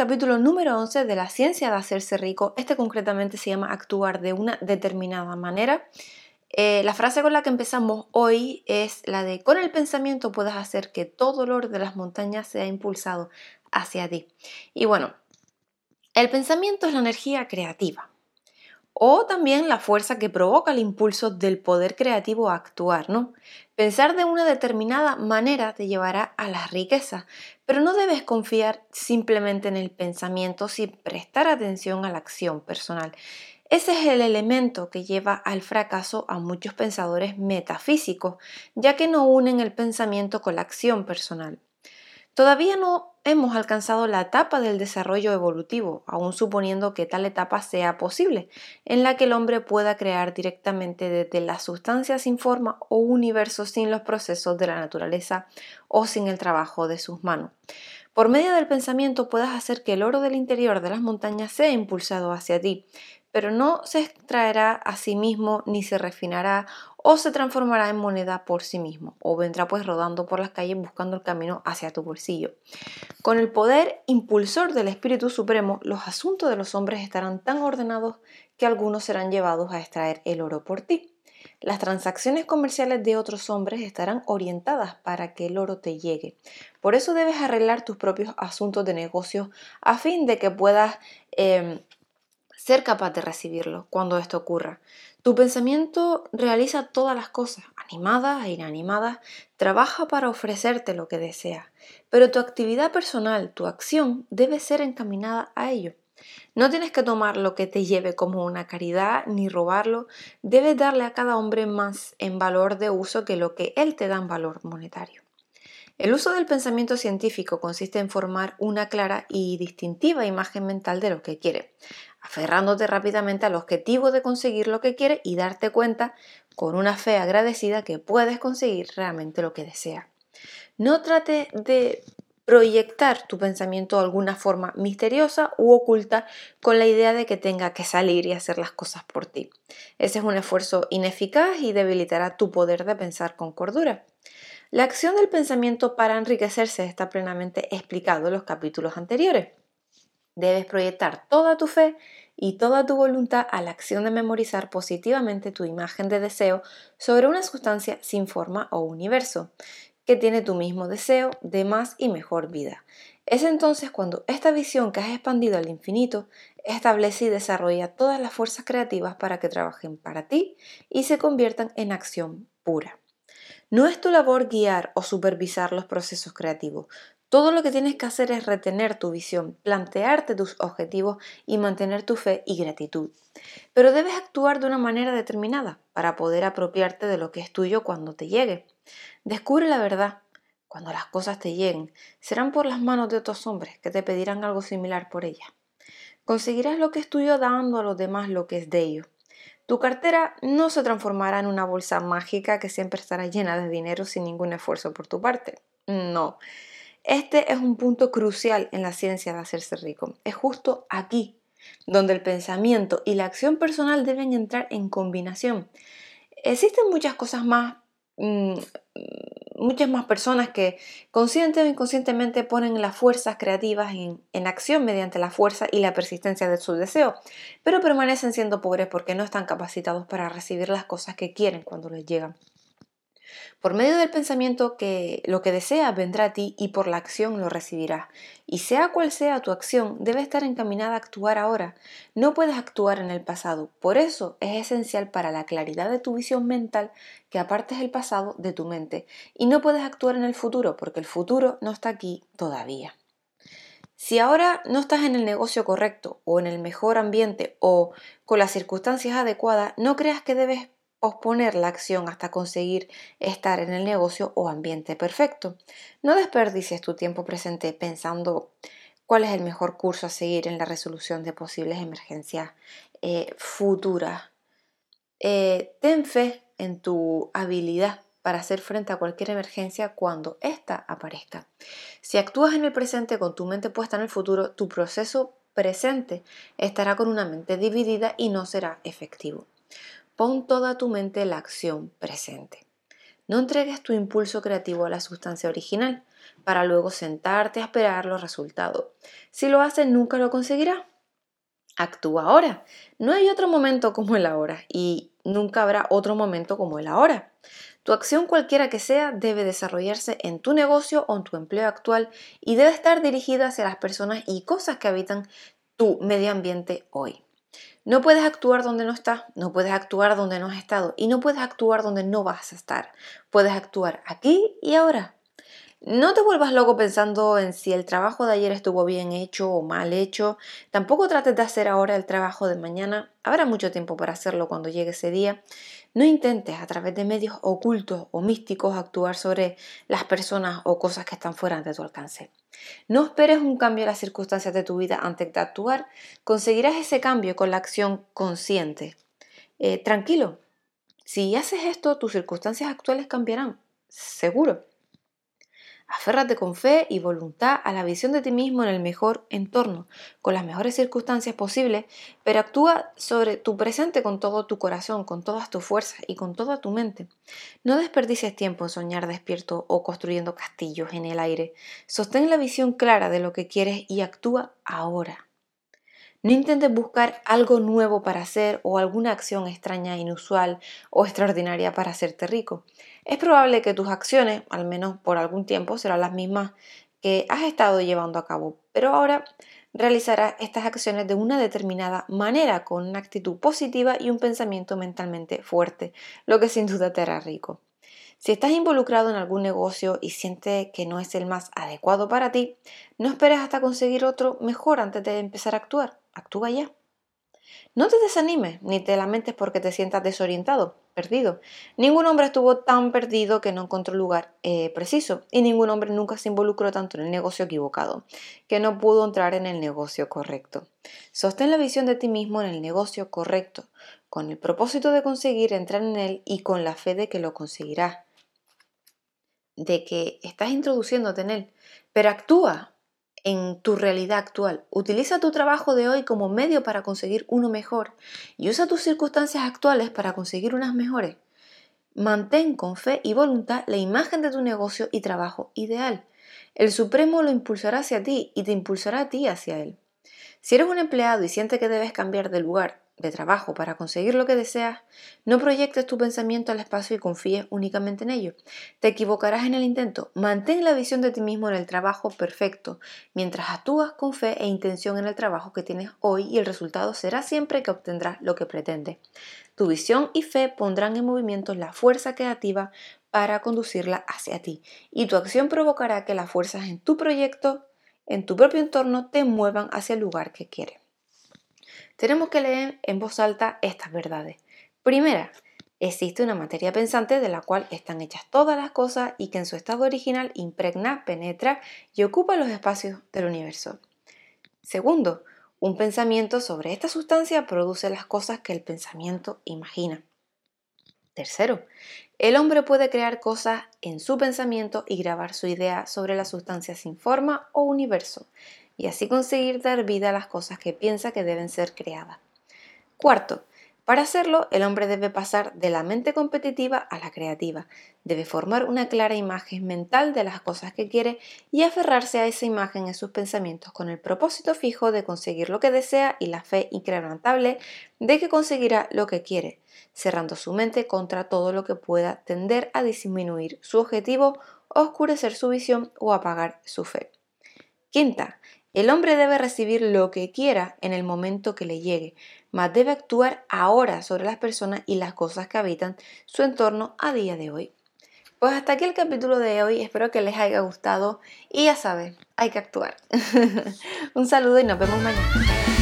capítulo número 11 de la ciencia de hacerse rico. Este concretamente se llama actuar de una determinada manera. Eh, la frase con la que empezamos hoy es la de con el pensamiento puedes hacer que todo olor de las montañas sea impulsado hacia ti. Y bueno, el pensamiento es la energía creativa o también la fuerza que provoca el impulso del poder creativo a actuar, ¿no? Pensar de una determinada manera te llevará a la riqueza, pero no debes confiar simplemente en el pensamiento sin prestar atención a la acción personal. Ese es el elemento que lleva al fracaso a muchos pensadores metafísicos, ya que no unen el pensamiento con la acción personal. Todavía no hemos alcanzado la etapa del desarrollo evolutivo, aún suponiendo que tal etapa sea posible, en la que el hombre pueda crear directamente desde la sustancia sin forma o universo sin los procesos de la naturaleza o sin el trabajo de sus manos. Por medio del pensamiento puedas hacer que el oro del interior de las montañas sea impulsado hacia ti, pero no se extraerá a sí mismo ni se refinará o se transformará en moneda por sí mismo o vendrá pues rodando por las calles buscando el camino hacia tu bolsillo. Con el poder impulsor del Espíritu Supremo, los asuntos de los hombres estarán tan ordenados que algunos serán llevados a extraer el oro por ti. Las transacciones comerciales de otros hombres estarán orientadas para que el oro te llegue. Por eso debes arreglar tus propios asuntos de negocio a fin de que puedas em, ser capaz de recibirlo cuando esto ocurra. Tu pensamiento realiza todas las cosas, animadas e inanimadas, trabaja para ofrecerte lo que desea, pero tu actividad personal, tu acción, debe ser encaminada a ello. No tienes que tomar lo que te lleve como una caridad ni robarlo, debes darle a cada hombre más en valor de uso que lo que él te da en valor monetario. El uso del pensamiento científico consiste en formar una clara y distintiva imagen mental de lo que quiere, aferrándote rápidamente al objetivo de conseguir lo que quiere y darte cuenta con una fe agradecida que puedes conseguir realmente lo que deseas. No trate de proyectar tu pensamiento de alguna forma misteriosa u oculta con la idea de que tenga que salir y hacer las cosas por ti. Ese es un esfuerzo ineficaz y debilitará tu poder de pensar con cordura. La acción del pensamiento para enriquecerse está plenamente explicado en los capítulos anteriores. Debes proyectar toda tu fe y toda tu voluntad a la acción de memorizar positivamente tu imagen de deseo sobre una sustancia sin forma o universo, que tiene tu mismo deseo de más y mejor vida. Es entonces cuando esta visión que has expandido al infinito establece y desarrolla todas las fuerzas creativas para que trabajen para ti y se conviertan en acción pura. No es tu labor guiar o supervisar los procesos creativos. Todo lo que tienes que hacer es retener tu visión, plantearte tus objetivos y mantener tu fe y gratitud. Pero debes actuar de una manera determinada para poder apropiarte de lo que es tuyo cuando te llegue. Descubre la verdad. Cuando las cosas te lleguen, serán por las manos de otros hombres que te pedirán algo similar por ellas. Conseguirás lo que es tuyo dando a los demás lo que es de ellos. Tu cartera no se transformará en una bolsa mágica que siempre estará llena de dinero sin ningún esfuerzo por tu parte. No. Este es un punto crucial en la ciencia de hacerse rico. Es justo aquí donde el pensamiento y la acción personal deben entrar en combinación. Existen muchas cosas más mm, muchas más personas que consciente o inconscientemente ponen las fuerzas creativas en, acción mediante la fuerza y la persistencia de su deseo, pero permanecen siendo pobres porque no están capacitados para recibir las cosas que quieren cuando les llegan. Por medio del pensamiento que lo que deseas vendrá a ti y por la acción lo recibirás. Y sea cual sea tu acción, debe estar encaminada a actuar ahora. No puedes actuar en el pasado. Por eso es esencial para la claridad de tu visión mental que apartes el pasado de tu mente. Y no puedes actuar en el futuro porque el futuro no está aquí todavía. Si ahora no estás en el negocio correcto o en el mejor ambiente o con las circunstancias adecuadas, no creas que debes posponer la acción hasta conseguir estar en el negocio o ambiente perfecto. No desperdicies tu tiempo presente pensando cuál es el mejor curso a seguir en la resolución de posibles emergencias eh, futuras. Eh, ten fe en tu habilidad para hacer frente a cualquier emergencia cuando ésta aparezca. Si actúas en el presente con tu mente puesta en el futuro, tu proceso presente estará con una mente dividida y no será efectivo. Pon toda tu mente en la acción presente. No entregues tu impulso creativo a la sustancia original para luego sentarte a esperar los resultados. Si lo haces, nunca lo conseguirás. Actúa ahora. No hay otro momento como el ahora y nunca habrá otro momento como el ahora. Tu acción cualquiera que sea debe desarrollarse en tu negocio o en tu empleo actual y debe estar dirigida hacia las personas y cosas que habitan tu medio ambiente hoy. No puedes actuar donde no estás, no puedes actuar donde no has estado y no puedes actuar donde no vas a estar. Puedes actuar aquí y ahora. No te vuelvas loco pensando en si el trabajo de ayer estuvo bien hecho o mal hecho. Tampoco trates de hacer ahora el trabajo de mañana. Habrá mucho tiempo para hacerlo cuando llegue ese día. No intentes a través de medios ocultos o místicos actuar sobre las personas o cosas que están fuera de tu alcance. No esperes un cambio en las circunstancias de tu vida antes de actuar. Conseguirás ese cambio con la acción consciente. Eh, tranquilo, si haces esto, tus circunstancias actuales cambiarán, seguro. Aférrate con fe y voluntad a la visión de ti mismo en el mejor entorno, con las mejores circunstancias posibles, pero actúa sobre tu presente con todo tu corazón, con todas tus fuerzas y con toda tu mente. No desperdicies tiempo en soñar despierto o construyendo castillos en el aire. Sostén la visión clara de lo que quieres y actúa ahora. No intentes buscar algo nuevo para hacer o alguna acción extraña, inusual o extraordinaria para hacerte rico. Es probable que tus acciones, al menos por algún tiempo, serán las mismas que has estado llevando a cabo, pero ahora realizarás estas acciones de una determinada manera, con una actitud positiva y un pensamiento mentalmente fuerte, lo que sin duda te hará rico. Si estás involucrado en algún negocio y sientes que no es el más adecuado para ti, no esperes hasta conseguir otro mejor antes de empezar a actuar. Actúa ya. No te desanimes ni te lamentes porque te sientas desorientado, perdido. Ningún hombre estuvo tan perdido que no encontró lugar eh, preciso y ningún hombre nunca se involucró tanto en el negocio equivocado que no pudo entrar en el negocio correcto. Sostén la visión de ti mismo en el negocio correcto, con el propósito de conseguir entrar en él y con la fe de que lo conseguirás de que estás introduciéndote en él, pero actúa en tu realidad actual. Utiliza tu trabajo de hoy como medio para conseguir uno mejor y usa tus circunstancias actuales para conseguir unas mejores. Mantén con fe y voluntad la imagen de tu negocio y trabajo ideal. El Supremo lo impulsará hacia ti y te impulsará a ti hacia él. Si eres un empleado y sientes que debes cambiar de lugar de trabajo para conseguir lo que deseas, no proyectes tu pensamiento al espacio y confíes únicamente en ello. Te equivocarás en el intento. Mantén la visión de ti mismo en el trabajo perfecto, mientras actúas con fe e intención en el trabajo que tienes hoy y el resultado será siempre que obtendrás lo que pretendes. Tu visión y fe pondrán en movimiento la fuerza creativa para conducirla hacia ti y tu acción provocará que las fuerzas en tu proyecto, en tu propio entorno, te muevan hacia el lugar que quieres tenemos que leer en voz alta estas verdades. Primera, existe una materia pensante de la cual están hechas todas las cosas y que en su estado original impregna, penetra y ocupa los espacios del universo. Segundo, un pensamiento sobre esta sustancia produce las cosas que el pensamiento imagina. Tercero, el hombre puede crear cosas en su pensamiento y grabar su idea sobre la sustancia sin forma o universo y así conseguir dar vida a las cosas que piensa que deben ser creadas. Cuarto, para hacerlo, el hombre debe pasar de la mente competitiva a la creativa, debe formar una clara imagen mental de las cosas que quiere y aferrarse a esa imagen en sus pensamientos con el propósito fijo de conseguir lo que desea y la fe incrementable de que conseguirá lo que quiere, cerrando su mente contra todo lo que pueda tender a disminuir su objetivo, oscurecer su visión o apagar su fe. Quinta, el hombre debe recibir lo que quiera en el momento que le llegue, mas debe actuar ahora sobre las personas y las cosas que habitan su entorno a día de hoy. Pues hasta aquí el capítulo de hoy, espero que les haya gustado y ya saben, hay que actuar. Un saludo y nos vemos mañana.